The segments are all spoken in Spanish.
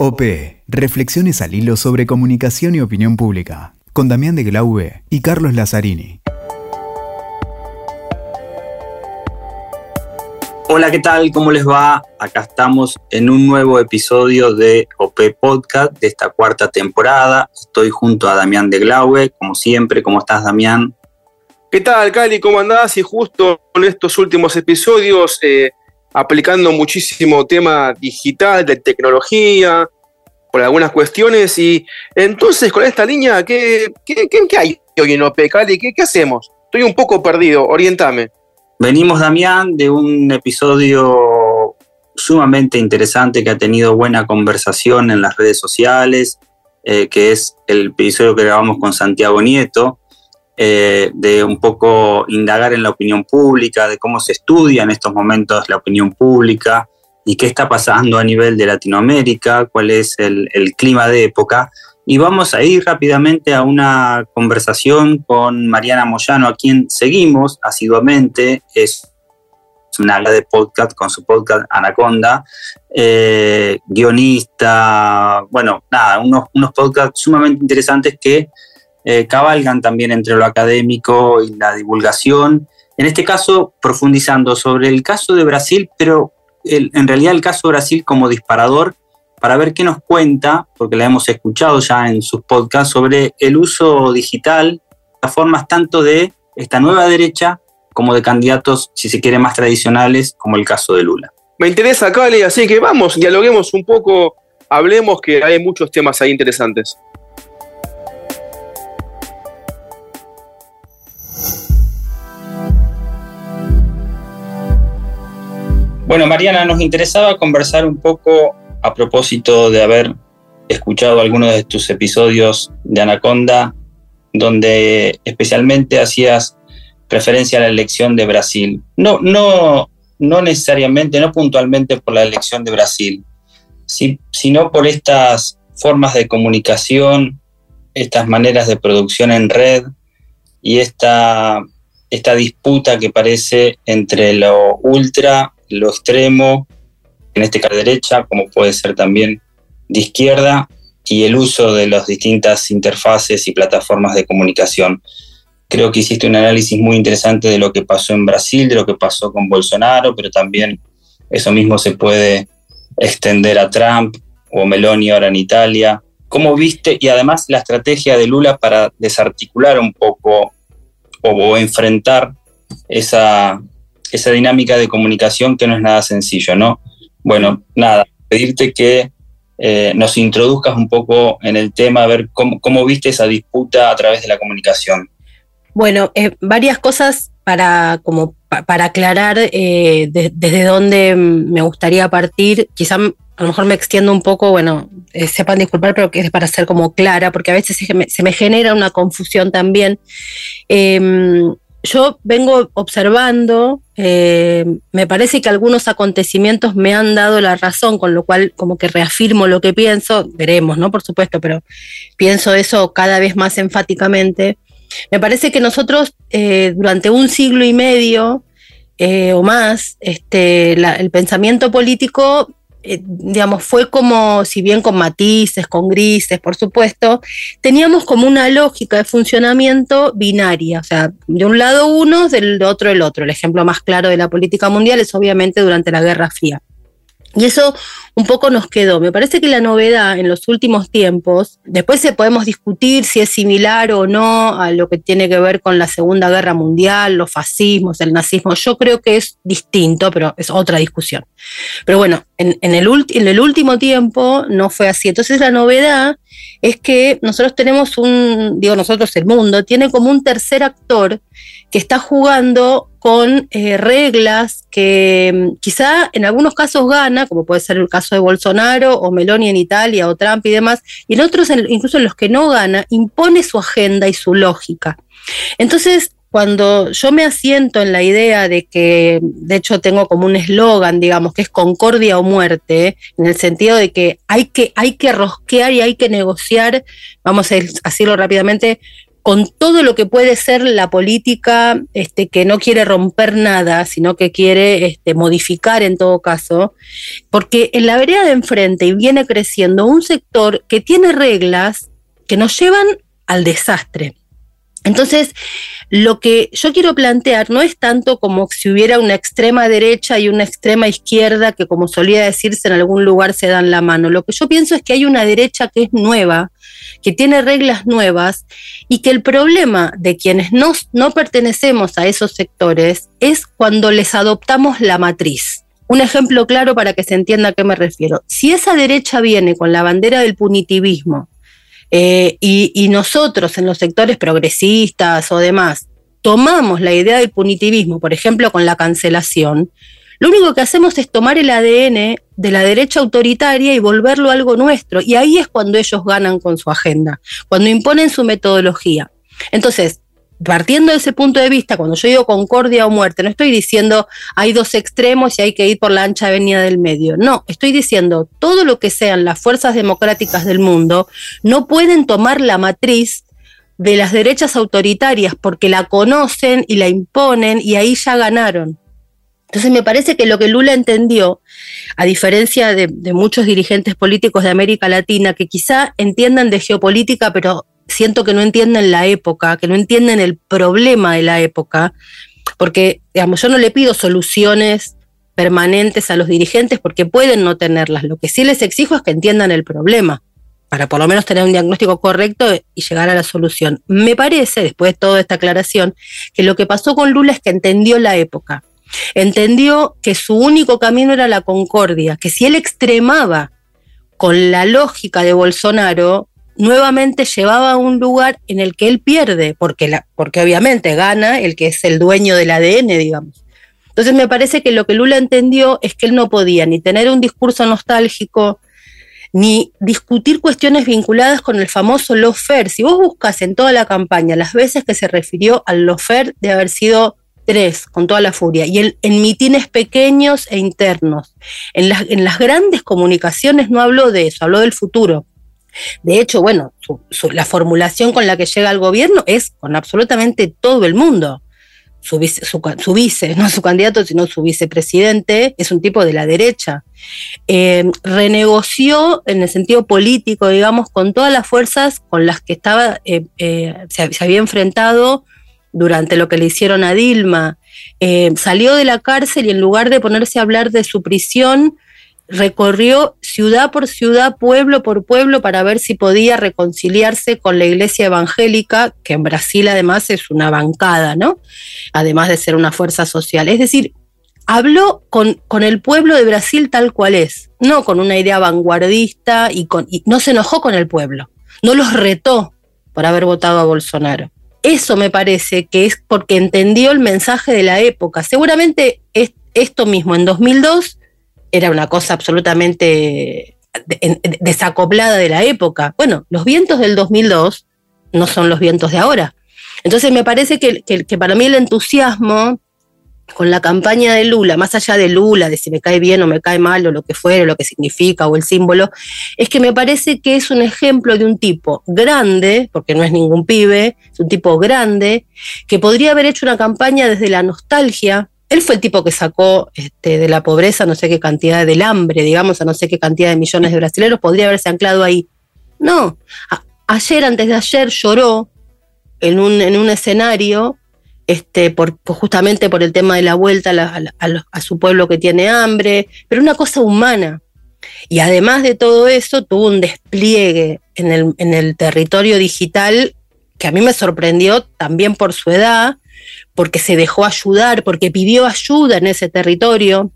OP. Reflexiones al hilo sobre comunicación y opinión pública. Con Damián de Glaube y Carlos Lazzarini. Hola, ¿qué tal? ¿Cómo les va? Acá estamos en un nuevo episodio de OP Podcast de esta cuarta temporada. Estoy junto a Damián de Glaube, como siempre. ¿Cómo estás, Damián? ¿Qué tal, Cali? ¿Cómo andás? Y justo con estos últimos episodios, eh, aplicando muchísimo tema digital, de tecnología, por algunas cuestiones. Y entonces, con esta línea, ¿qué, qué, qué, hay hoy en OP, Cali? ¿Qué, ¿Qué hacemos? Estoy un poco perdido, orientame. Venimos, Damián, de un episodio sumamente interesante que ha tenido buena conversación en las redes sociales, eh, que es el episodio que grabamos con Santiago Nieto, eh, de un poco indagar en la opinión pública, de cómo se estudia en estos momentos la opinión pública y qué está pasando a nivel de Latinoamérica, cuál es el, clima de época. Y vamos a ir rápidamente a una conversación con Mariana Moyano, a quien seguimos asiduamente. Es una de podcast con su podcast Anaconda, eh, guionista, bueno, nada, unos, unos podcasts sumamente interesantes que eh, cabalgan también entre lo académico y la divulgación. En este caso, profundizando sobre el caso de Brasil, pero en realidad el caso de Brasil como disparador para ver qué nos cuenta, porque la hemos escuchado ya en sus podcasts, sobre el uso digital, las formas tanto de esta nueva derecha como de candidatos, si se quiere, más tradicionales, como el caso de Lula. Me interesa, Cali, así que vamos, dialoguemos un poco, hablemos que hay muchos temas ahí interesantes. Bueno, Mariana, nos interesaba conversar un poco a propósito de haber escuchado algunos de tus episodios de Anaconda, donde especialmente hacías referencia a la elección de Brasil. No, no, no necesariamente, no puntualmente por la elección de Brasil, sino por estas formas de comunicación, estas maneras de producción en red y esta, esta disputa que parece entre lo ultra, lo extremo en este caso de derecha, como puede ser también de izquierda, y el uso de las distintas interfaces y plataformas de comunicación. Creo que hiciste un análisis muy interesante de lo que pasó en Brasil, de lo que pasó con Bolsonaro, pero también eso mismo se puede extender a Trump o Meloni ahora en Italia. ¿Cómo viste? Y además la estrategia de Lula para desarticular un poco o, o enfrentar esa, esa dinámica de comunicación que no es nada sencillo, ¿no? Bueno, nada, pedirte que eh, nos introduzcas un poco en el tema, a ver cómo, viste esa disputa a través de la comunicación. Bueno, eh, varias cosas para, como, para aclarar eh, desde dónde me gustaría partir. Quizá a lo mejor me extiendo un poco, bueno, sepan disculpar, pero que es para ser como clara, porque a veces se me, se me genera una confusión también. Yo vengo observando, eh, me parece que algunos acontecimientos me han dado la razón, con lo cual como que reafirmo lo que pienso, veremos, ¿no? Por supuesto, pero pienso eso cada vez más enfáticamente. Me parece que nosotros eh, durante un siglo y medio eh, o más, este, el pensamiento político eh, digamos, fue como, si bien con matices, con grises, por supuesto, teníamos como una lógica de funcionamiento binaria, o sea, de un lado uno, del otro el otro. El ejemplo más claro de la política mundial es obviamente durante la Guerra Fría. Y eso un poco nos quedó. Me parece que la novedad en los últimos tiempos, después se podemos discutir si es similar o no a lo que tiene que ver con la Segunda Guerra Mundial, los fascismos, el nazismo. Yo creo que es distinto, pero es otra discusión. Pero bueno, en, el, en el último tiempo no fue así. Entonces la novedad es que nosotros tenemos un, digo nosotros, el mundo, tiene como un tercer actor que está jugando con eh, reglas que mm, quizá en algunos casos gana, como puede ser el caso de Bolsonaro o Meloni en Italia o Trump y demás, y en otros, incluso en los que no gana, impone su agenda y su lógica. Entonces, cuando yo me asiento en la idea de que, de hecho tengo como un eslogan, digamos, que es concordia o muerte, en el sentido de que hay que, hay que rosquear y hay que negociar, vamos a decirlo rápidamente, con todo lo que puede ser la política este, que no quiere romper nada, sino que quiere este, modificar en todo caso, porque en la vereda de enfrente viene creciendo un sector que tiene reglas que nos llevan al desastre. Entonces, lo que yo quiero plantear no es tanto como si hubiera una extrema derecha y una extrema izquierda que, como solía decirse, en algún lugar se dan la mano. Lo que yo pienso es que hay una derecha que es nueva, que tiene reglas nuevas y que el problema de quienes no, no pertenecemos a esos sectores es cuando les adoptamos la matriz. Un ejemplo claro para que se entienda a qué me refiero. Si esa derecha viene con la bandera del punitivismo, eh, y, nosotros en los sectores progresistas o demás tomamos la idea del punitivismo, por ejemplo, con la cancelación, lo único que hacemos es tomar el ADN de la derecha autoritaria y volverlo algo nuestro. Y ahí es cuando ellos ganan con su agenda, cuando imponen su metodología. Entonces, partiendo de ese punto de vista, cuando yo digo concordia o muerte, no estoy diciendo hay dos extremos y hay que ir por la ancha avenida del medio. No, estoy diciendo todo lo que sean las fuerzas democráticas del mundo no pueden tomar la matriz de las derechas autoritarias porque la conocen y la imponen y ahí ya ganaron. Entonces me parece que lo que Lula entendió, a diferencia de, de muchos dirigentes políticos de América Latina, que quizá entiendan de geopolítica, pero siento que no entienden la época, que no entienden el problema de la época, porque, digamos, yo no le pido soluciones permanentes a los dirigentes porque pueden no tenerlas. Lo que sí les exijo es que entiendan el problema, para por lo menos tener un diagnóstico correcto y llegar a la solución. Me parece, después de toda esta aclaración, que lo que pasó con Lula es que entendió la época. Entendió que su único camino era la concordia, que si él extremaba con la lógica de Bolsonaro, nuevamente llevaba a un lugar en el que él pierde, porque, la, porque obviamente gana el que es el dueño del ADN, digamos. Entonces me parece que lo que Lula entendió es que él no podía ni tener un discurso nostálgico, ni discutir cuestiones vinculadas con el famoso lofer. Si vos buscas en toda la campaña las veces que se refirió al lofer, de haber sido tres, con toda la furia, y en mitines pequeños e internos. En las, en las grandes comunicaciones no habló de eso, habló del futuro. De hecho, bueno, la formulación con la que llega al gobierno es con absolutamente todo el mundo. Su vice, no su candidato, sino su vicepresidente, es un tipo de la derecha. Eh, renegoció en el sentido político, digamos, con todas las fuerzas con las que estaba, eh, eh, se, había enfrentado durante lo que le hicieron a Dilma. salió de la cárcel y en lugar de ponerse a hablar de su prisión, recorrió ciudad por ciudad, pueblo por pueblo, para ver si podía reconciliarse con la iglesia evangélica, que en Brasil además es una bancada, ¿no? Además de ser una fuerza social. Es decir, habló con, con el pueblo de Brasil tal cual es, no con una idea vanguardista y, con, y no se enojó con el pueblo, no los retó por haber votado a Bolsonaro. Eso me parece que es porque entendió el mensaje de la época. Seguramente es esto mismo en 2002 era una cosa absolutamente desacoplada de la época. Bueno, los vientos del 2002 no son los vientos de ahora. Entonces me parece que, para mí el entusiasmo con la campaña de Lula, más allá de Lula, de si me cae bien o me cae mal o lo que fuere, lo que significa o el símbolo, es que me parece que es un ejemplo de un tipo grande, porque no es ningún pibe, es un tipo grande, que podría haber hecho una campaña desde la nostalgia, él fue el tipo que sacó este, de la pobreza no sé qué cantidad del hambre, digamos, a no sé qué cantidad de millones de brasileños, podría haberse anclado ahí. No, ayer, antes de ayer, lloró en un, en un escenario, este, justamente por el tema de la vuelta a, su pueblo que tiene hambre, pero una cosa humana. Y además de todo eso, tuvo un despliegue en el territorio digital que a mí me sorprendió también por su edad, porque se dejó ayudar, porque pidió ayuda en ese territorio.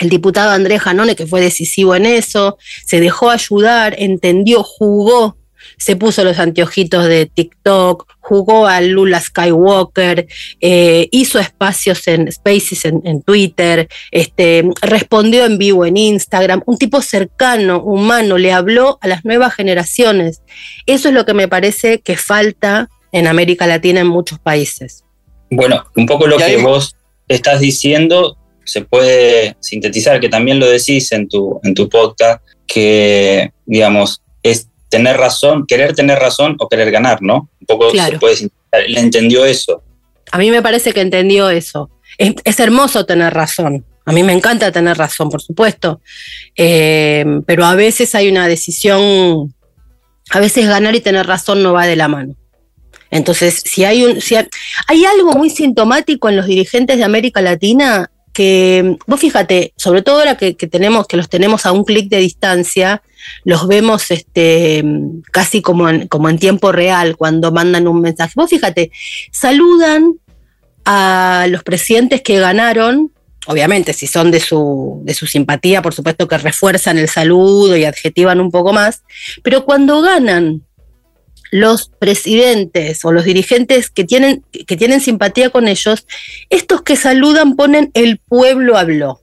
El diputado Andrés Janone, que fue decisivo en eso, se dejó ayudar, entendió, jugó, se puso los anteojitos de TikTok, jugó a Lula Skywalker, eh, hizo espacios en Spaces en, Twitter, este, respondió en vivo en Instagram, un tipo cercano, humano, le habló a las nuevas generaciones. Eso es lo que me parece que falta en América Latina en muchos países. Bueno, un poco lo que vos estás diciendo se puede sintetizar, que también lo decís en tu, en tu podcast, que, digamos, es tener razón, querer tener razón o querer ganar, ¿no? Un poco se puede decir, le entendió eso. A mí me parece que entendió eso. Es, hermoso tener razón. A mí me encanta tener razón, por supuesto. Eh, pero a veces hay una decisión, a veces ganar y tener razón no va de la mano. Entonces, si hay un, si hay algo muy sintomático en los dirigentes de América Latina que vos fíjate, sobre todo ahora que, tenemos, que los tenemos a un clic de distancia, los vemos este, casi como en, como en tiempo real cuando mandan un mensaje. Vos fíjate, saludan a los presidentes que ganaron, obviamente si son de su, de su simpatía, por supuesto que refuerzan el saludo y adjetivan un poco más, pero cuando ganan los presidentes o los dirigentes que tienen, que tienen simpatía con ellos, estos que saludan ponen el pueblo habló.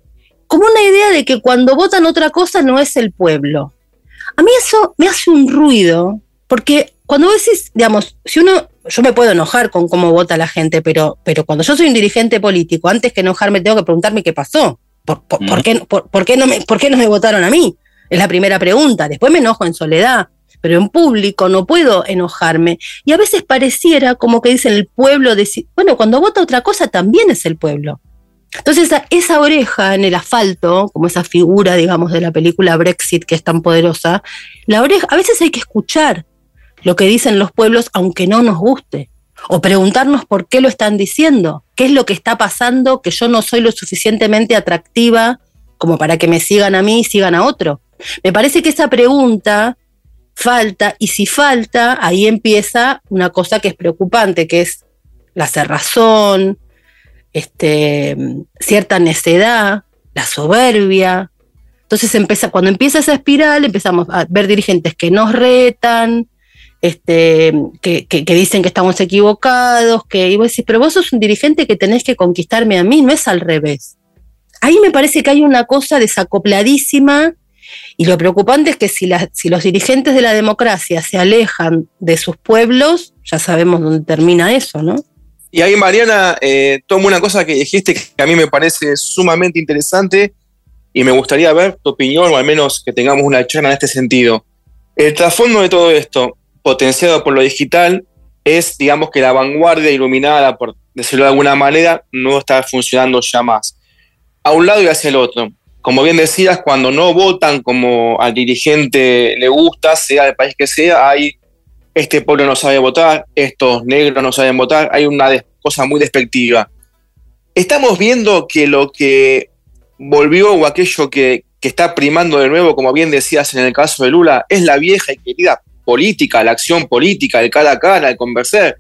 Como una idea de que cuando votan otra cosa no es el pueblo. A mí eso me hace un ruido, porque cuando vos decís, digamos, si uno, yo me puedo enojar con cómo vota la gente, pero, pero cuando yo soy un dirigente político, antes que enojarme tengo que preguntarme qué pasó. ¿Por, qué, por, qué no me, ¿Por qué no me votaron a mí? Es la primera pregunta. Después me enojo en soledad pero en público no puedo enojarme. Y a veces pareciera como que dicen el pueblo, bueno, cuando vota otra cosa también es el pueblo. Entonces esa, oreja en el asfalto, como esa figura, digamos, de la película Brexit que es tan poderosa, la oreja, a veces hay que escuchar lo que dicen los pueblos aunque no nos guste, o preguntarnos por qué lo están diciendo, qué es lo que está pasando, que yo no soy lo suficientemente atractiva como para que me sigan a mí y sigan a otro. Me parece que esa pregunta falta, y si falta, ahí empieza una cosa que es preocupante, que es la cerrazón, este, cierta necedad, la soberbia. Entonces empieza, cuando empieza esa espiral, empezamos a ver dirigentes que nos retan, este, que, dicen que estamos equivocados, que, y vos decís, pero vos sos un dirigente que tenés que conquistarme a mí, no es al revés. Ahí me parece que hay una cosa desacopladísima y lo preocupante es que si, los dirigentes de la democracia se alejan de sus pueblos, ya sabemos dónde termina eso, ¿no? Y ahí, Mariana, eh, tomo una cosa que dijiste que a mí me parece sumamente interesante y me gustaría ver tu opinión o al menos que tengamos una charla en este sentido. El trasfondo de todo esto, potenciado por lo digital, es, digamos, que la vanguardia iluminada, por decirlo de alguna manera, no está funcionando ya más. A un lado y hacia el otro como bien decías, cuando no votan como al dirigente le gusta, sea del país que sea, hay este pueblo no sabe votar, estos negros no saben votar, hay una cosa muy despectiva. Estamos viendo que lo que volvió o aquello que, que está primando de nuevo, como bien decías en el caso de Lula, es la vieja y querida política, la acción política, el cara a cara, el conversar,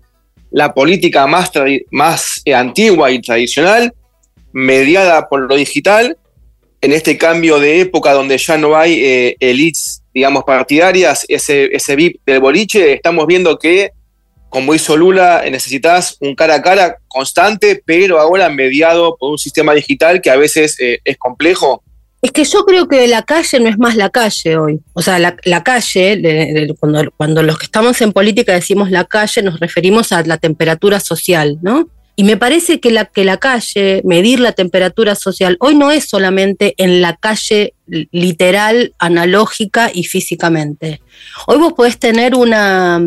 la política más, más eh, antigua y tradicional, mediada por lo digital, en este cambio de época donde ya no hay eh, elites, digamos, partidarias, ese, ese VIP del boliche, estamos viendo que, como hizo Lula, necesitas un cara a cara constante, pero ahora mediado por un sistema digital que a veces eh, es complejo. Es que yo creo que la calle no es más la calle hoy. O sea, la, calle, cuando, cuando los que estamos en política decimos la calle, nos referimos a la temperatura social, ¿no? Y me parece que la, que la calle, medir la temperatura social, hoy no es solamente en la calle literal, analógica y físicamente. Hoy vos podés tener una,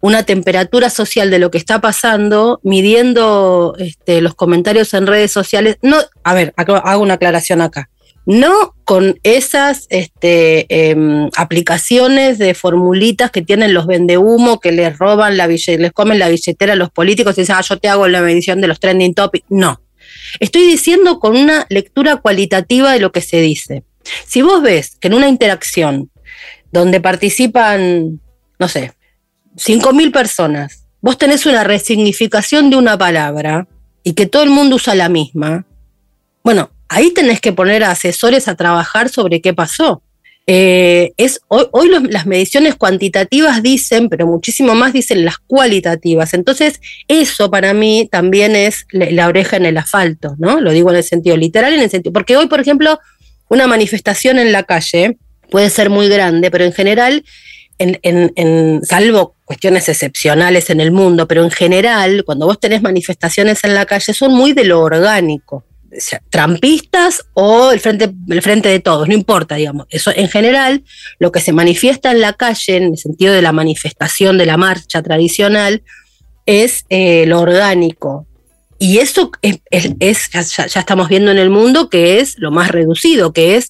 una temperatura social de lo que está pasando midiendo este, los comentarios en redes sociales. No, a ver, hago una aclaración acá no con esas este, em, aplicaciones de formulitas que tienen los vendehumo, que les roban la les comen la billetera a los políticos y dicen, ah, yo te hago la medición de los trending topics. No. Estoy diciendo con una lectura cualitativa de lo que se dice. Si vos ves que en una interacción donde participan, no sé, 5.000 personas, vos tenés una resignificación de una palabra y que todo el mundo usa la misma, bueno, ahí tenés que poner a asesores a trabajar sobre qué pasó. Eh, es, hoy, las mediciones cuantitativas dicen, pero muchísimo más dicen las cualitativas. Entonces, eso para mí también es la, oreja en el asfalto, ¿no? Lo digo en el sentido literal, en el sentido. Porque hoy, por ejemplo, una manifestación en la calle puede ser muy grande, pero en general, en, salvo cuestiones excepcionales en el mundo, pero en general, cuando vos tenés manifestaciones en la calle, son muy de lo orgánico trampistas o el frente, el frente de todos, no importa, digamos. Eso en general, lo que se manifiesta en la calle, en el sentido de la manifestación de la marcha tradicional, es eh, lo orgánico. Y eso es, ya, estamos viendo en el mundo que es lo más reducido, que es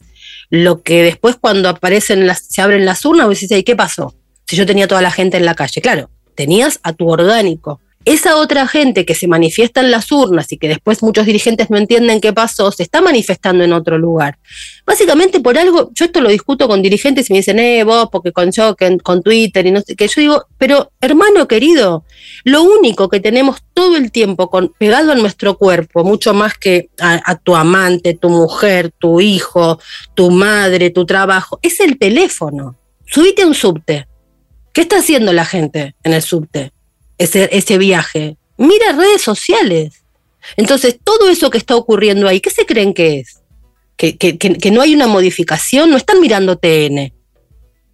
lo que después cuando aparecen las, se abren las urnas, vos decís, ¿qué pasó? Si yo tenía toda la gente en la calle. Claro, tenías a tu orgánico esa otra gente que se manifiesta en las urnas y que después muchos dirigentes no entienden qué pasó, se está manifestando en otro lugar. Básicamente por algo, yo esto lo discuto con dirigentes y me dicen, eh, vos, porque con yo, con Twitter y no sé qué. Yo digo, pero hermano querido, lo único que tenemos todo el tiempo pegado a nuestro cuerpo, mucho más que a, a tu amante, tu mujer, tu hijo, tu madre, tu trabajo, es el teléfono. Subite a un subte. ¿Qué está haciendo la gente en el subte? Ese, ese viaje. Mira redes sociales. Entonces, todo eso que está ocurriendo ahí, ¿qué se creen que es? Que, que, que, no hay una modificación, no están mirando TN,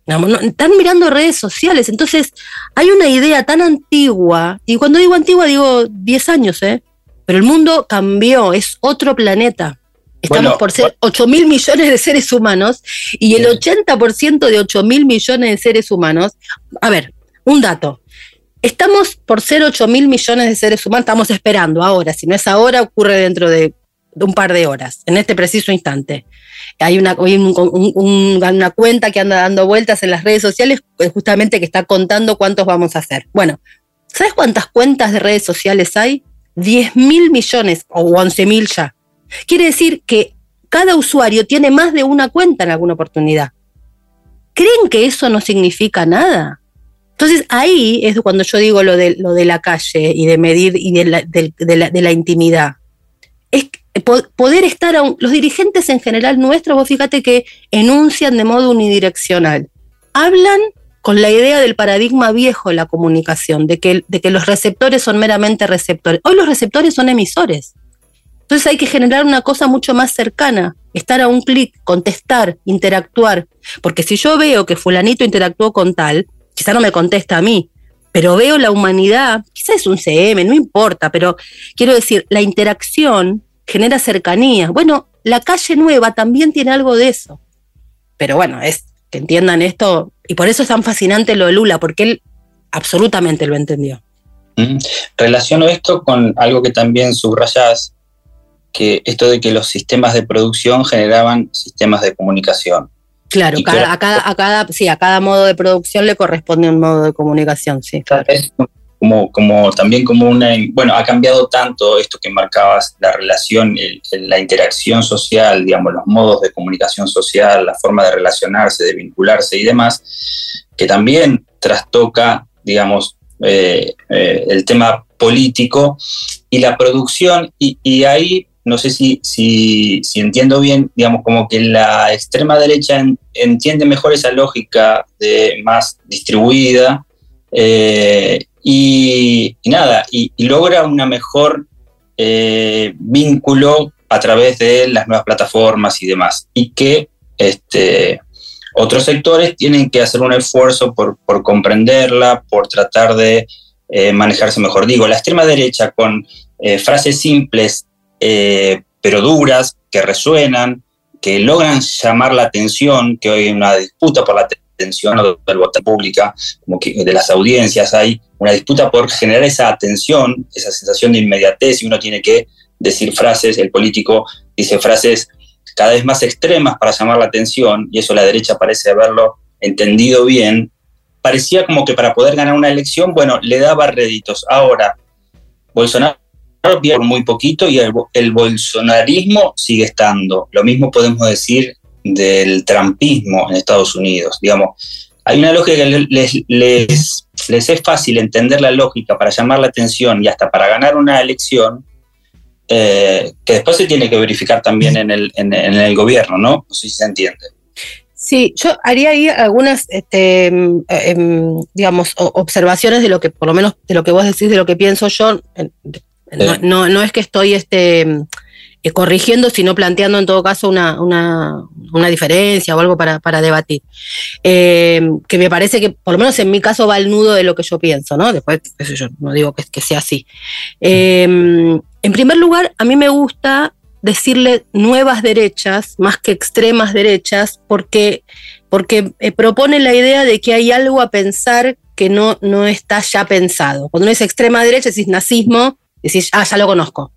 no, están mirando redes sociales. Entonces, hay una idea tan antigua, y cuando digo antigua digo 10 años, ¿eh? pero el mundo cambió, es otro planeta. Estamos por ser 8 mil millones de seres humanos y el 80% de 8 mil millones de seres humanos, a ver, un dato, Estamos por ser 8 mil millones de seres humanos, estamos esperando ahora, si no es ahora, ocurre dentro de, un par de horas, en este preciso instante. Hay, una, una cuenta que anda dando vueltas en las redes sociales eh, justamente que está contando cuántos vamos a hacer. Bueno, ¿sabes cuántas cuentas de redes sociales hay? 10 mil millones o 11 mil ya. Quiere decir que cada usuario tiene más de una cuenta en alguna oportunidad. ¿Creen que eso no significa nada? Entonces ahí es cuando yo digo lo de, lo de la calle y de medir y de la, de, la, intimidad. Es poder estar, a los dirigentes en general nuestros, vos fíjate que enuncian de modo unidireccional. Hablan con la idea del paradigma viejo de la comunicación, de que, de que los receptores son meramente receptores. Hoy los receptores son emisores. Entonces hay que generar una cosa mucho más cercana, estar a un clic, contestar, interactuar. Porque si yo veo que fulanito interactuó con tal, quizá no me contesta a mí, pero veo la humanidad, quizás es un CM, no importa, pero quiero decir, la interacción genera cercanía. Bueno, la calle nueva también tiene algo de eso. Pero bueno, es que entiendan esto, y por eso es tan fascinante lo de Lula, porque él absolutamente lo entendió. Relaciono esto con algo que también subrayas, que esto de que los sistemas de producción generaban sistemas de comunicación. Claro, a, cada, a, cada, sí, a cada modo de producción le corresponde un modo de comunicación, sí. como, como también como una, bueno, ha cambiado tanto esto que marcabas, la relación, la interacción social, digamos, los modos de comunicación social, la forma de relacionarse, de vincularse y demás, que también trastoca, digamos, eh, eh, el tema político y la producción, y, y ahí no sé si, si, entiendo bien, digamos, como que la extrema derecha entiende mejor esa lógica de más distribuida eh, y, nada, y, logra una mejor eh, vínculo a través de las nuevas plataformas y demás. Y que este, otros sectores tienen que hacer un esfuerzo por, comprenderla, por tratar de eh, manejarse mejor. Digo, la extrema derecha con frases simples eh, pero duras, que resuenan, que logran llamar la atención, que hoy hay una disputa por la atención del voto pública, como que de las audiencias hay una disputa por generar esa atención, esa sensación de inmediatez, y uno tiene que decir frases, el político dice frases cada vez más extremas para llamar la atención, y eso la derecha parece haberlo entendido bien, parecía como que para poder ganar una elección, bueno, le daba réditos. Ahora, Bolsonaro por muy poquito y el, bolsonarismo sigue estando. Lo mismo podemos decir del trampismo en Estados Unidos. Digamos, hay una lógica que les, es fácil entender la lógica para llamar la atención y hasta para ganar una elección, eh, que después se tiene que verificar también en el, en, el gobierno, ¿no? No sé si se entiende. Sí, yo haría ahí algunas, este, em, em, digamos, observaciones de lo que, por lo menos de lo que vos decís, de lo que pienso yo, no, no, es que estoy este, eh, corrigiendo, sino planteando en todo caso una, una, diferencia o algo para, debatir. Eh, que me parece que, por lo menos en mi caso, va al nudo de lo que yo pienso, ¿no? Después, qué yo, no digo que, sea así. Eh, en primer lugar, a mí me gusta decirle nuevas derechas más que extremas derechas, porque, porque propone la idea de que hay algo a pensar que no, no está ya pensado. Cuando uno es extrema derecha, decís nazismo, decís, ah, ya lo conozco.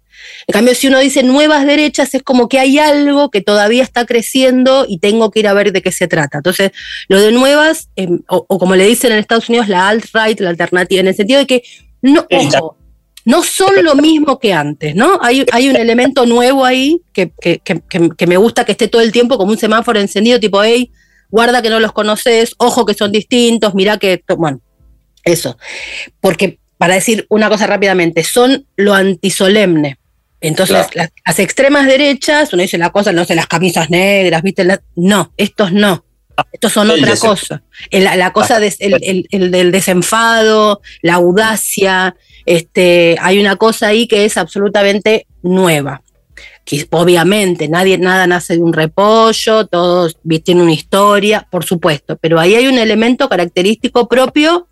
En cambio, si uno dice nuevas derechas, es como que hay algo que todavía está creciendo y tengo que ir a ver de qué se trata. Entonces, lo de nuevas, em, o, como le dicen en Estados Unidos, la alt-right, la alternativa, en el sentido de que no, ojo, no son lo mismo que antes, ¿no? Hay, hay un elemento nuevo ahí que, que, me gusta que esté todo el tiempo como un semáforo encendido, tipo, hey, guarda que no los conoces, ojo que son distintos, mira que, bueno, eso. Porque, para decir una cosa rápidamente, son lo antisolemne. Entonces, las, extremas derechas, uno dice la cosa, no sé, las camisas negras, ¿viste? no, estos no. Estos son otra cosa. La, cosa el, del desenfado, la audacia, este, hay una cosa ahí que es absolutamente nueva. Que obviamente nadie, nada nace de un repollo, todos tienen una historia, por supuesto, pero ahí hay un elemento característico propio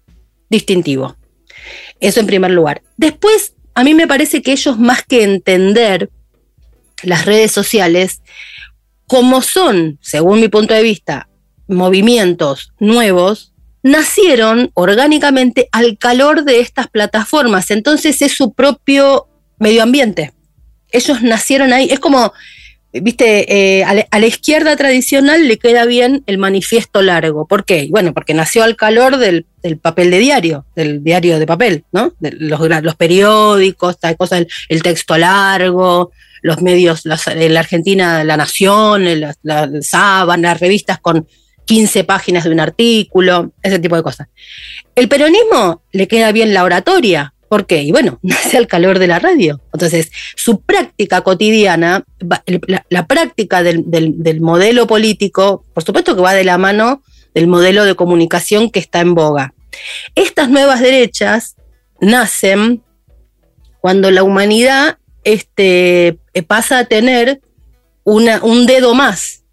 distintivo. Eso en primer lugar. Después, a mí me parece que ellos más que entender las redes sociales, como son, según mi punto de vista, movimientos nuevos, nacieron orgánicamente al calor de estas plataformas. Entonces es su propio medio ambiente. Ellos nacieron ahí. Es como, viste, eh, a, la, izquierda tradicional le queda bien el manifiesto largo. ¿Por qué? Bueno, porque nació al calor del, papel de diario, del diario de papel, ¿no? los, periódicos, tal cosa, el, texto largo, los medios, la Argentina, La Nación, la, la Sábana, las revistas con 15 páginas de un artículo, ese tipo de cosas. El peronismo le queda bien la oratoria. ¿Por qué? Y bueno, nace al calor de la radio. Entonces, su práctica cotidiana, la, práctica del, del, modelo político, por supuesto que va de la mano del modelo de comunicación que está en boga. Estas nuevas derechas nacen cuando la humanidad este, pasa a tener una, un dedo más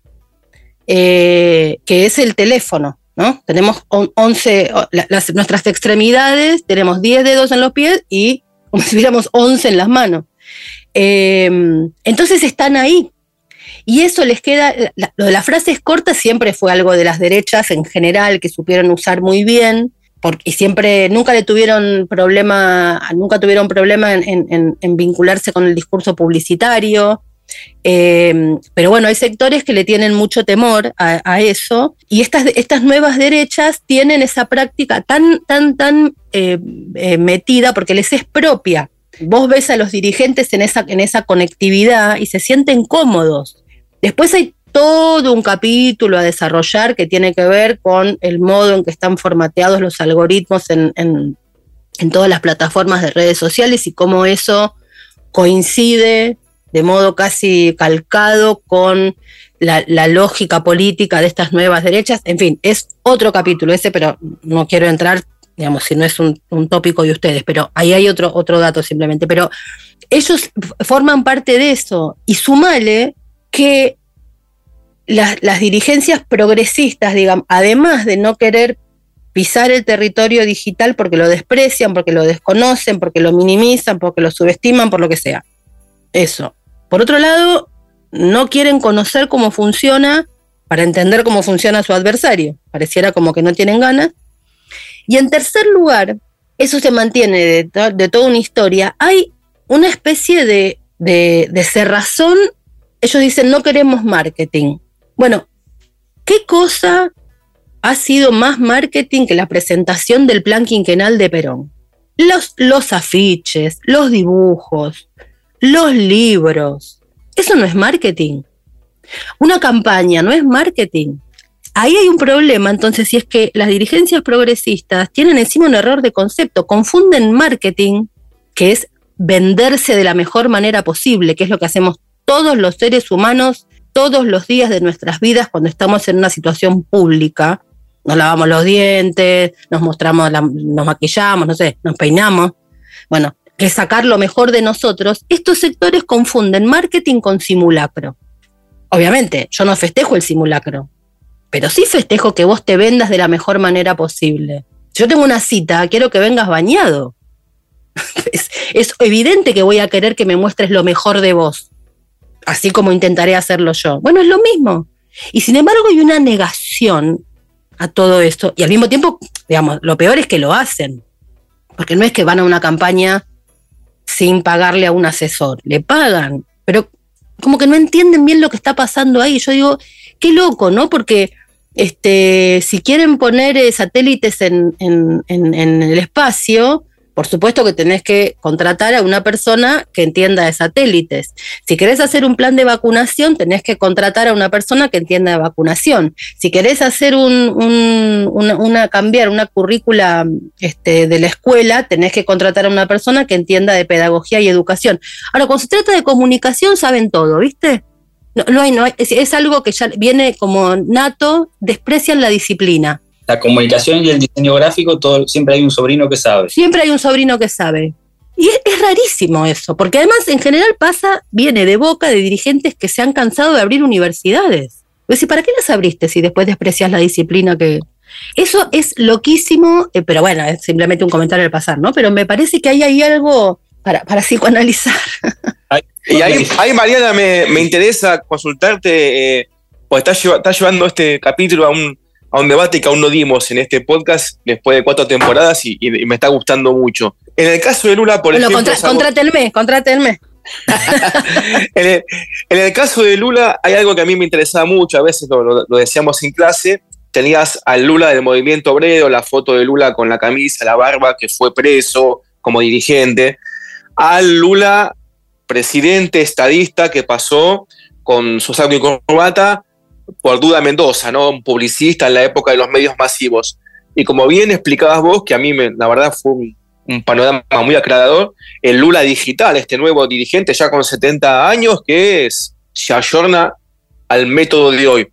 eh, que es el teléfono. Tenemos 11, nuestras extremidades, tenemos 10 dedos en los pies y como si tuviéramos 11 en las manos. Em, entonces están ahí. Y eso les queda, lo de las frases cortas siempre fue algo de las derechas en general que supieron usar muy bien, porque, siempre, nunca le tuvieron problema, nunca tuvieron problema en vincularse con el discurso publicitario. Eh, pero bueno, hay sectores que le tienen mucho temor a, eso y estas, estas nuevas derechas tienen esa práctica tan, tan, tan eh, eh, metida porque les es propia. Vos ves a los dirigentes en esa, en esa conectividad y se sienten cómodos. Después hay todo un capítulo a desarrollar que tiene que ver con el modo en que están formateados los algoritmos en, en todas las plataformas de redes sociales y cómo eso coincide de modo casi calcado con la, lógica política de estas nuevas derechas. En fin, es otro capítulo ese, pero no quiero entrar, digamos, si no es un, tópico de ustedes, pero ahí hay otro, otro dato simplemente. Pero ellos forman parte de eso y sumale que las, las dirigencias progresistas, digamos, además de no querer pisar el territorio digital porque lo desprecian, porque lo desconocen, porque lo minimizan, porque lo subestiman, por lo que sea. Eso. Por otro lado, no quieren conocer cómo funciona para entender cómo funciona su adversario. Pareciera como que no tienen ganas. Y en tercer lugar, eso se mantiene de, toda una historia. Hay una especie de, de cerrazón. Ellos dicen, no queremos marketing. Bueno, ¿qué cosa ha sido más marketing que la presentación del plan quinquenal de Perón? Los, los afiches, los dibujos, los libros. Eso no es marketing. Una campaña no es marketing. Ahí hay un problema, entonces, si es que las dirigencias progresistas tienen encima un error de concepto, confunden marketing, que es venderse de la mejor manera posible, que es lo que hacemos todos los seres humanos todos los días de nuestras vidas cuando estamos en una situación pública. Nos lavamos los dientes, nos mostramos, nos maquillamos, no sé, nos peinamos. Bueno, que sacar lo mejor de nosotros, estos sectores confunden marketing con simulacro. Obviamente, yo no festejo el simulacro, pero sí festejo que vos te vendas de la mejor manera posible. Si yo tengo una cita, quiero que vengas bañado. es, es, evidente que voy a querer que me muestres lo mejor de vos. así como intentaré hacerlo yo. Bueno, es lo mismo. Y sin embargo hay una negación a todo esto. Y al mismo tiempo, digamos, lo peor es que lo hacen. Porque no es que van a una campaña sin pagarle a un asesor, le pagan, pero como que no entienden bien lo que está pasando ahí. Yo digo, qué loco, ¿no? Porque este, si quieren poner eh, satélites en, el espacio, por supuesto que tenés que contratar a una persona que entienda de satélites. Si querés hacer un plan de vacunación, tenés que contratar a una persona que entienda de vacunación. Si querés hacer un, una, cambiar una currícula este, de la escuela, tenés que contratar a una persona que entienda de pedagogía y educación. Ahora, cuando se trata de comunicación, saben todo, ¿viste? No, hay, no es, es algo que ya viene como nato, desprecian la disciplina la comunicación y el diseño gráfico, todo, siempre hay un sobrino que sabe. Siempre hay un sobrino que sabe. Y es, rarísimo eso, porque además en general pasa, viene de boca de dirigentes que se han cansado de abrir universidades. Decir, ¿para qué las abriste si después desprecias la disciplina que... Eso es loquísimo, eh, pero bueno, es simplemente un comentario al pasar, ¿no? Pero me parece que hay ahí algo para, para psicoanalizar. y ahí, Mariana, me, interesa consultarte, eh, pues estás, llevando este capítulo a un, a un debate que aún no dimos en este podcast después de cuatro temporadas y, me está gustando mucho. En el caso de Lula, por ejemplo. Contra, contrátenme, contrátenme. en, el, caso de Lula hay algo que a mí me interesaba mucho, a veces lo, decíamos en clase, tenías al Lula del movimiento obrero, la foto de Lula con la camisa, la barba, que fue preso como dirigente, al Lula presidente estadista que pasó con su saco y corbata por Duda Mendoza, ¿no? Un publicista en la época de los medios masivos. Y como bien explicabas vos, que a mí me, la verdad fue un, panorama muy aclarador, el Lula digital, este nuevo dirigente ya con 70 años que es, se ayorna al método de hoy.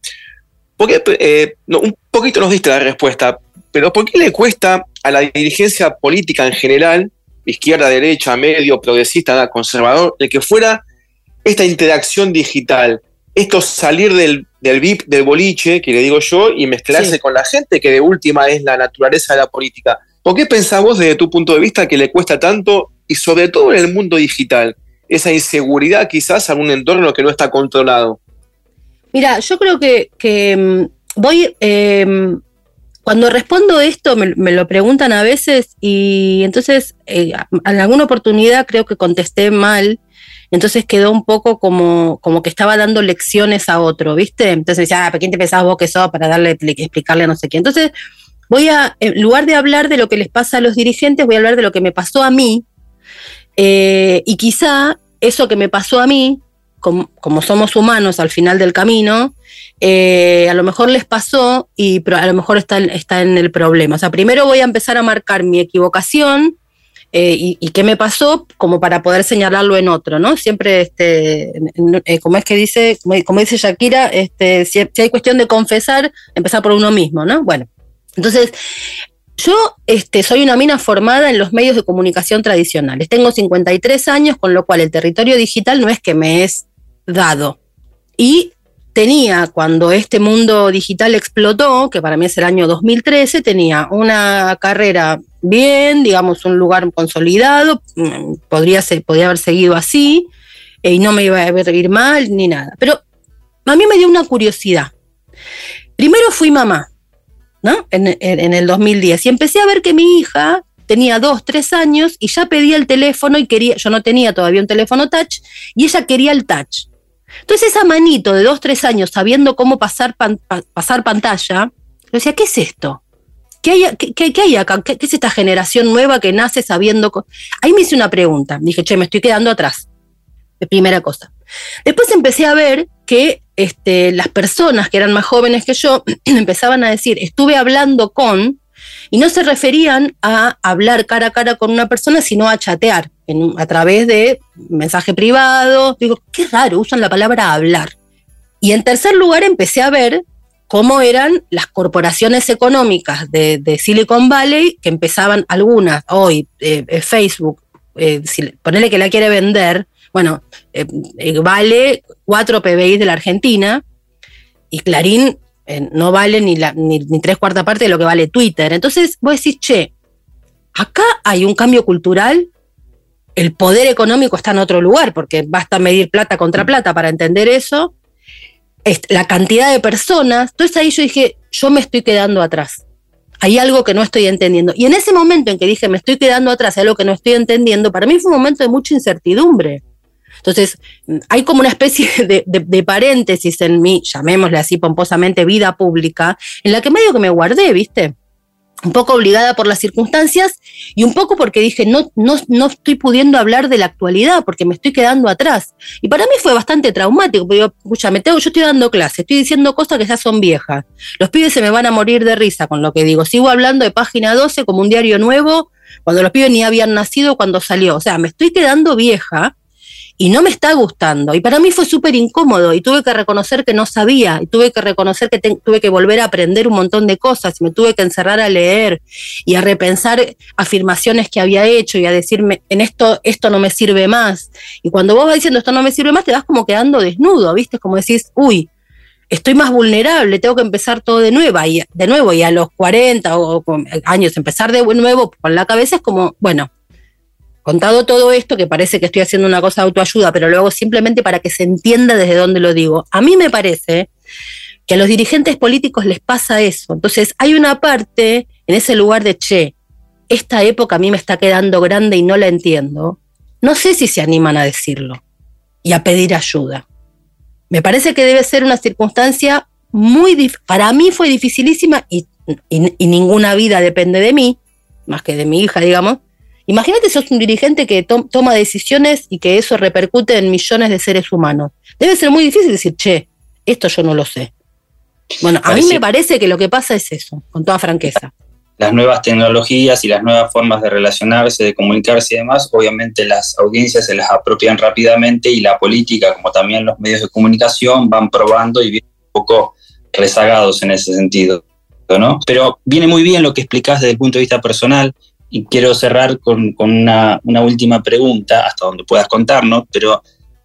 Porque eh, un poquito nos diste la respuesta, pero ¿por qué le cuesta a la dirigencia política en general, izquierda, derecha, medio, progresista, conservador, de que fuera esta interacción digital? Esto salir del, del VIP, del boliche, que le digo yo, y mezclarse con la gente, que de última es la naturaleza de la política. ¿Por qué pensás vos desde tu punto de vista que le cuesta tanto, y sobre todo en el mundo digital, esa inseguridad quizás a un entorno que no está controlado? Mira, yo creo que, mm, voy, em, cuando respondo esto, me, lo preguntan a veces y entonces eh, en alguna oportunidad creo que contesté mal entonces quedó un poco como, como que estaba dando lecciones a otro, ¿viste? Entonces decía, ah, ¿para quién te pensabas vos que sos para darle, explicarle a no sé quién? Entonces, voy a, en lugar de hablar de lo que les pasa a los dirigentes, voy a hablar de lo que me pasó a mí, eh, y quizá eso que me pasó a mí, como, somos humanos al final del camino, eh, a lo mejor les pasó y a lo mejor está, está en el problema. O sea, primero voy a empezar a marcar mi equivocación, eh, y, qué me pasó como para poder señalarlo en otro, ¿no? Siempre, este, eh, como es que dice, como, dice Shakira, este, si, hay cuestión de confesar, empezar por uno mismo, ¿no? Bueno, entonces, yo este, soy una mina formada en los medios de comunicación tradicionales. Tengo 53 años, con lo cual el territorio digital no es que me es dado. Y tenía, cuando este mundo digital explotó, que para mí es el año 2013, tenía una carrera bien, digamos, un lugar consolidado, mm, podría, ser, podría haber seguido así, eh, y no me iba a ver mal ni nada. Pero a mí me dio una curiosidad. Primero fui mamá, ¿no? En el 2010, y empecé a ver que mi hija tenía dos, tres años y ya pedía el teléfono y quería, yo no tenía todavía un teléfono touch, y ella quería el touch. Entonces esa manito de dos, tres años sabiendo cómo pasar, pasar pantalla, yo decía, ¿qué es esto? ¿Qué hay, qué, hay acá? ¿Qué, es esta generación nueva que nace sabiendo? Ahí me hice una pregunta. Dije, che, me estoy quedando atrás. Primera cosa. Después empecé a ver que este, las personas que eran más jóvenes que yo empezaban a decir, estuve hablando con, y no se referían a hablar cara a cara con una persona, sino a chatear a través de mensaje privado. Digo, qué raro, usan la palabra hablar. Y en tercer lugar empecé a ver cómo eran las corporaciones económicas de, Silicon Valley, que empezaban algunas, hoy eh, eh, Facebook, eh, ponerle que la quiere vender, bueno, vale 4 PBI de la Argentina y Clarín no vale ni tres cuartas partes de lo que vale Twitter. Entonces vos decís, che, acá hay un cambio cultural el poder económico está en otro lugar, porque basta medir plata contra plata para entender eso. La cantidad de personas, entonces ahí yo dije, yo me estoy quedando atrás. Hay algo que no estoy entendiendo. Y en ese momento en que dije, me estoy quedando atrás, hay algo que no estoy entendiendo, para mí fue un momento de mucha incertidumbre. Entonces, hay como una especie de, de, paréntesis en mí, llamémosle así pomposamente, vida pública, en la que medio que me guardé, ¿viste? Un poco obligada por las circunstancias y un poco porque dije, no, no, no estoy pudiendo hablar de la actualidad porque me estoy quedando atrás. Y para mí fue bastante traumático, porque yo, me tengo, yo estoy dando clase, estoy diciendo cosas que ya son viejas. Los pibes se me van a morir de risa con lo que digo. Sigo hablando de página 12 como un diario nuevo, cuando los pibes ni habían nacido cuando salió. O sea, me estoy quedando vieja y no me está gustando. Y para mí fue súper incómodo y tuve que reconocer que no sabía y tuve que reconocer que tuve que volver a aprender un montón de cosas y me tuve que encerrar a leer y a repensar afirmaciones que había hecho y a decirme, en esto, esto no me sirve más. Y cuando vos vas diciendo esto no me sirve más, te vas como quedando desnudo, ¿viste? Como decís, uy, estoy más vulnerable, tengo que empezar todo de nuevo, y, de nuevo, y a los 40 o, años empezar de nuevo con la cabeza es como, bueno, Contado todo esto, que parece que estoy haciendo una cosa de autoayuda, pero luego simplemente para que se entienda desde dónde lo digo. A mí me parece que a los dirigentes políticos les pasa eso. Entonces hay una parte en ese lugar de, che, esta época a mí me está quedando grande y no la entiendo. No sé si se animan a decirlo y a pedir ayuda. Me parece que debe ser una circunstancia muy, para mí fue dificilísima y, y ninguna vida depende de mí, más que de mi hija, digamos, Imagínate, sos un dirigente que toma decisiones y que eso repercute en millones de seres humanos. Debe ser muy difícil decir, che, esto yo no lo sé. Bueno, a mí me parece que lo que pasa es eso, con toda franqueza. Las nuevas tecnologías y las nuevas formas de relacionarse, de comunicarse y demás, obviamente las audiencias se las apropian rápidamente y la política, como también los medios de comunicación, van probando y vienen un poco rezagados en ese sentido. ¿no? Pero viene muy bien lo que explicás desde el punto de vista personal, y quiero cerrar con, una, última pregunta, hasta donde puedas contarnos, pero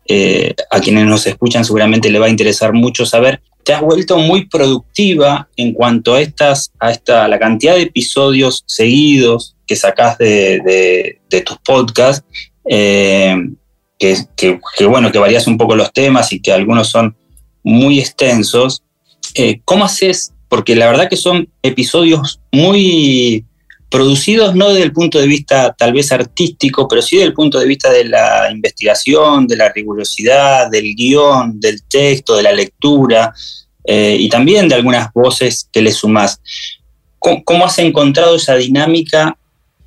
eh, a quienes nos escuchan seguramente le va a interesar mucho saber. Te has vuelto muy productiva en cuanto a, estas, a esta, la cantidad de episodios seguidos que sacás de, tus podcasts, eh, que, que, bueno, que varías un poco los temas y que algunos son muy extensos. Eh, ¿Cómo haces? Porque la verdad que son episodios muy producidos no desde el punto de vista tal vez artístico, pero sí desde el punto de vista de la investigación, de la rigurosidad, del guion, del texto, de la lectura eh, y también de algunas voces que le sumás. ¿Cómo, has encontrado esa dinámica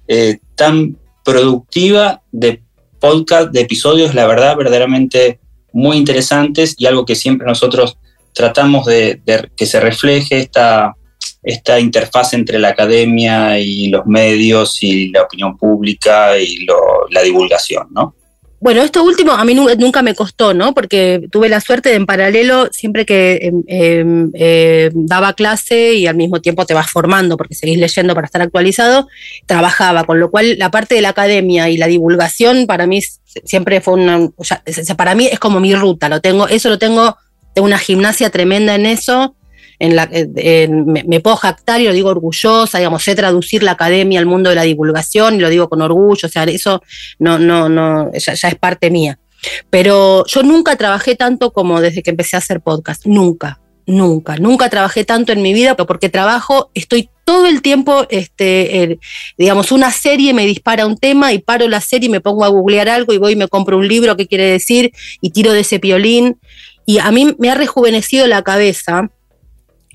eh, tan productiva de podcast, de episodios, la verdad, verdaderamente muy interesantes y algo que siempre nosotros tratamos de que se refleje esta esta interfaz entre la academia y los medios y la opinión pública y la divulgación, ¿no? Bueno, esto último a mí nunca me costó, ¿no? Porque tuve la suerte de en paralelo, siempre que em, eh, daba clase y al mismo tiempo te vas formando porque seguís leyendo para estar actualizado, trabajaba, con lo cual la parte de la academia y la divulgación para mí siempre fue una, para mí es como mi ruta, lo tengo, eso lo tengo, tengo una gimnasia tremenda en eso, en la, me, puedo jactar y lo digo orgullosa, digamos, sé traducir la academia al mundo de la divulgación y lo digo con orgullo, o sea, eso no, no, no, ya, es parte mía. Pero yo nunca trabajé tanto como desde que empecé a hacer podcast, nunca, nunca, nunca trabajé tanto en mi vida porque trabajo, estoy todo el tiempo, este, digamos, una serie me dispara un tema y paro la serie y me pongo a googlear algo y voy y me compro un libro que quiere decir y tiro de ese piolín. Y a mí me ha rejuvenecido la cabeza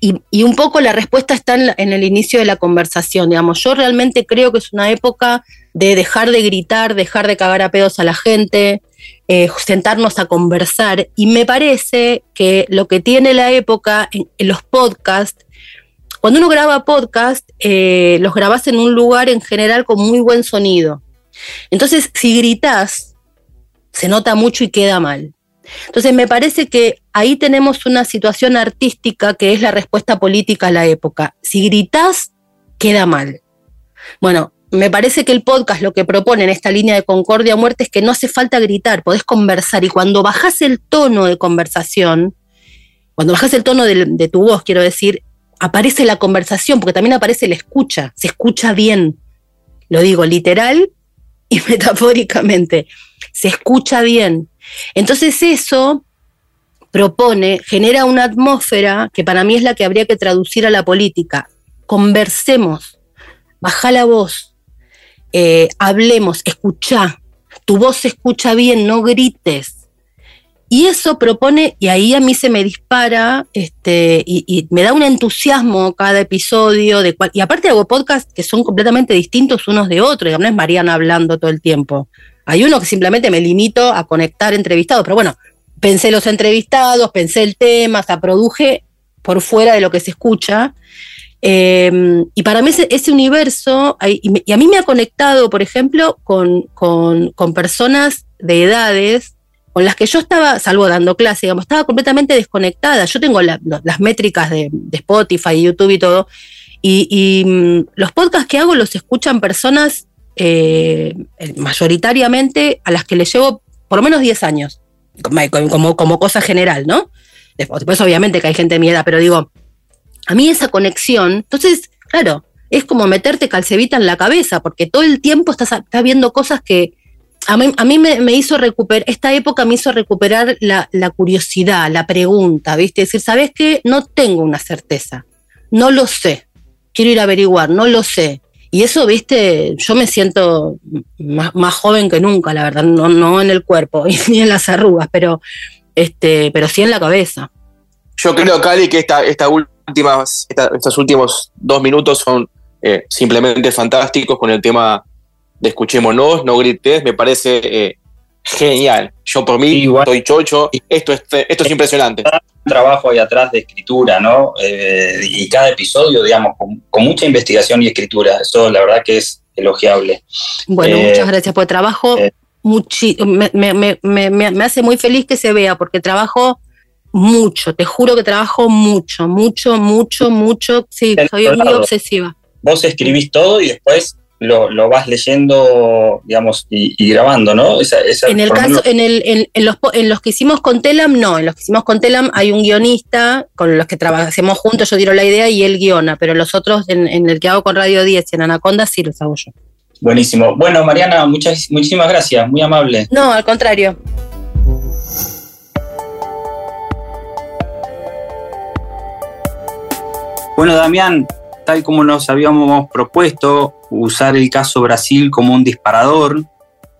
y, un poco la respuesta está en, el inicio de la conversación. Digamos, yo realmente creo que es una época de dejar de gritar, dejar de cagar a pedos a la gente, eh, sentarnos a conversar. Y me parece que lo que tiene la época en, los podcasts, cuando uno graba podcast, eh, los grabas en un lugar en general con muy buen sonido. Entonces, si gritas, se nota mucho y queda mal. Entonces, me parece que ahí tenemos una situación artística que es la respuesta política a la época. Si gritás, queda mal. Bueno, me parece que el podcast lo que propone en esta línea de concordia muerte es que no hace falta gritar, podés conversar y cuando bajás el tono de conversación, cuando bajás el tono de, de tu voz, quiero decir, aparece la conversación, porque también aparece la escucha, se escucha bien. Lo digo literal y metafóricamente se escucha bien. Entonces eso propone, genera una atmósfera que para mí es la que habría que traducir a la política. Conversemos, baja la voz, eh, hablemos, escucha, tu voz se escucha bien, no grites. Y eso propone, y ahí a mí se me dispara, este, y, me da un entusiasmo cada episodio, de y aparte hago podcasts que son completamente distintos unos de otros, no es Mariana hablando todo el tiempo. Hay uno que simplemente me limito a conectar entrevistados, pero bueno, pensé los entrevistados, pensé el tema, o sea, produje por fuera de lo que se escucha. Em, y para mí ese, universo, y, a mí me ha conectado, por ejemplo, con, con personas de edades con las que yo estaba, salvo dando clase, digamos, estaba completamente desconectada. Yo tengo las métricas de, Spotify, YouTube y todo, y, mm, los podcasts que hago los escuchan personas eh, mayoritariamente a las que les llevo por lo menos 10 años, como, como, cosa general, ¿no? Después, obviamente que hay gente de mi edad, pero digo, a mí esa conexión, entonces, claro, es como meterte calcevita en la cabeza, porque todo el tiempo estás, estás viendo cosas que, a mí, me, hizo recuperar, esta época me hizo recuperar la, curiosidad, la pregunta, ¿viste? decir, ¿sabes qué? No tengo una certeza, no lo sé, quiero ir a averiguar, no lo sé. Y eso, viste, yo me siento más, joven que nunca, la verdad, no, no en el cuerpo ni en las arrugas, pero, este, pero sí en la cabeza. Yo creo, Cali, que esta, esta últimas, estos últimos dos minutos son eh, simplemente fantásticos con el tema de Escuchémonos, no grites, me parece eh, genial. Yo por mí estoy chocho, esto es, esto es impresionante. Trabajo ahí atrás de escritura, ¿no? Eh, y cada episodio, digamos, con, mucha investigación y escritura. Eso la verdad que es elogiable. Bueno, eh, muchas gracias por el trabajo. me, hace muy feliz que se vea, porque trabajo mucho, te juro que trabajo mucho, mucho, mucho, mucho. Sí, soy muy obsesiva. Vos escribís todo y después lo, vas leyendo, digamos, y, grabando, ¿no? en el caso, en, el, en, los, en los que hicimos con Telam, no, en los que hicimos con Telam hay un guionista con los que trabajamos juntos, yo tiro la idea y él guiona, pero los otros, en, el que hago con Radio 10 y en Anaconda, sí los hago yo. Buenísimo. Bueno, Mariana, muchas, muchísimas gracias, muy amable. No, al contrario. Bueno, Damián, tal como nos habíamos propuesto, usar el caso Brasil como un disparador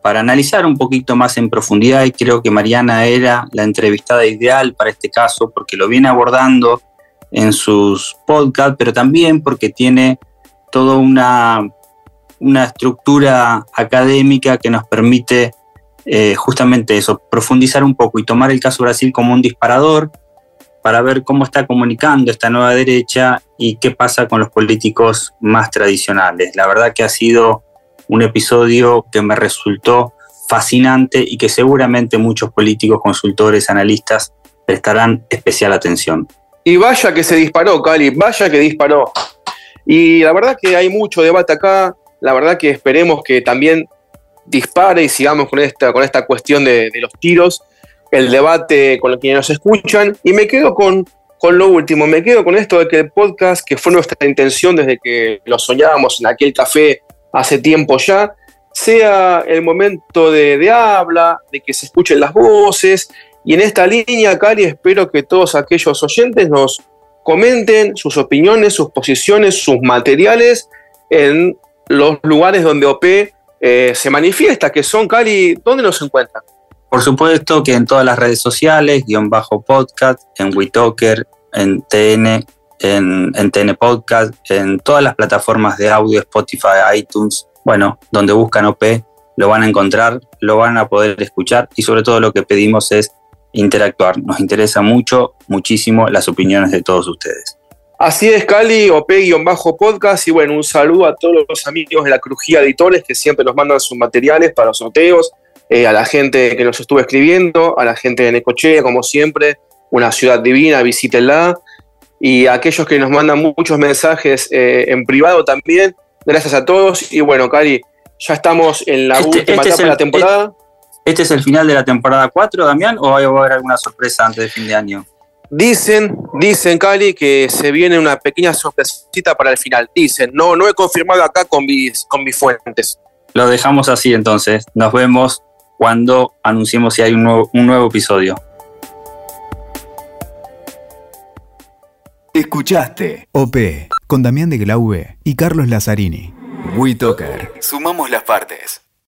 para analizar un poquito más en profundidad y creo que Mariana era la entrevistada ideal para este caso porque lo viene abordando en sus podcasts, pero también porque tiene toda una, una estructura académica que nos permite eh, justamente eso, profundizar un poco y tomar el caso Brasil como un disparador para ver cómo está comunicando esta nueva derecha y qué pasa con los políticos más tradicionales. La verdad que ha sido un episodio que me resultó fascinante y que seguramente muchos políticos, consultores, analistas prestarán especial atención. Y vaya que se disparó, Cali, vaya que disparó. Y la verdad que hay mucho debate acá, la verdad que esperemos que también dispare y sigamos con esta, con esta cuestión de, de los tiros el debate con que nos escuchan. Y me quedo con, con lo último, me quedo con esto de que el podcast, que fue nuestra intención desde que lo soñábamos en aquel café hace tiempo ya, sea el momento de, habla, de que se escuchen las voces. Y en esta línea, Cali, espero que todos aquellos oyentes nos comenten sus opiniones, sus posiciones, sus materiales en los lugares donde OP eh, se manifiesta, que son, Cali, ¿dónde nos encuentran? Por supuesto que en todas las redes sociales, guion bajo podcast, en WeTalker, en TN, en, TN Podcast, en todas las plataformas de audio, Spotify, iTunes, bueno, donde buscan OP, lo van a encontrar, lo van a poder escuchar y sobre todo lo que pedimos es interactuar. Nos interesa mucho, muchísimo las opiniones de todos ustedes. Así es, Cali, OP-podcast y bueno, un saludo a todos los amigos de la Crujía Editores que siempre nos mandan sus materiales para sorteos, eh, a la gente que nos estuvo escribiendo, a la gente de Necochea, como siempre, una ciudad divina, visítenla. Y a aquellos que nos mandan muchos mensajes eh, en privado también, gracias a todos. Y bueno, Cari, ya estamos en la este, última este etapa de la temporada. Este, es el final de la temporada 4, Damián, o va a haber alguna sorpresa antes de fin de año? Dicen, dicen, Cali, que se viene una pequeña sorpresita para el final. Dicen, no, no he confirmado acá con mis, con mis fuentes. Lo dejamos así entonces. Nos vemos cuando anunciemos si hay un nuevo, un nuevo episodio. Escuchaste OP con Damián de Glaube y Carlos Lazzarini. WeToker. Sumamos las partes.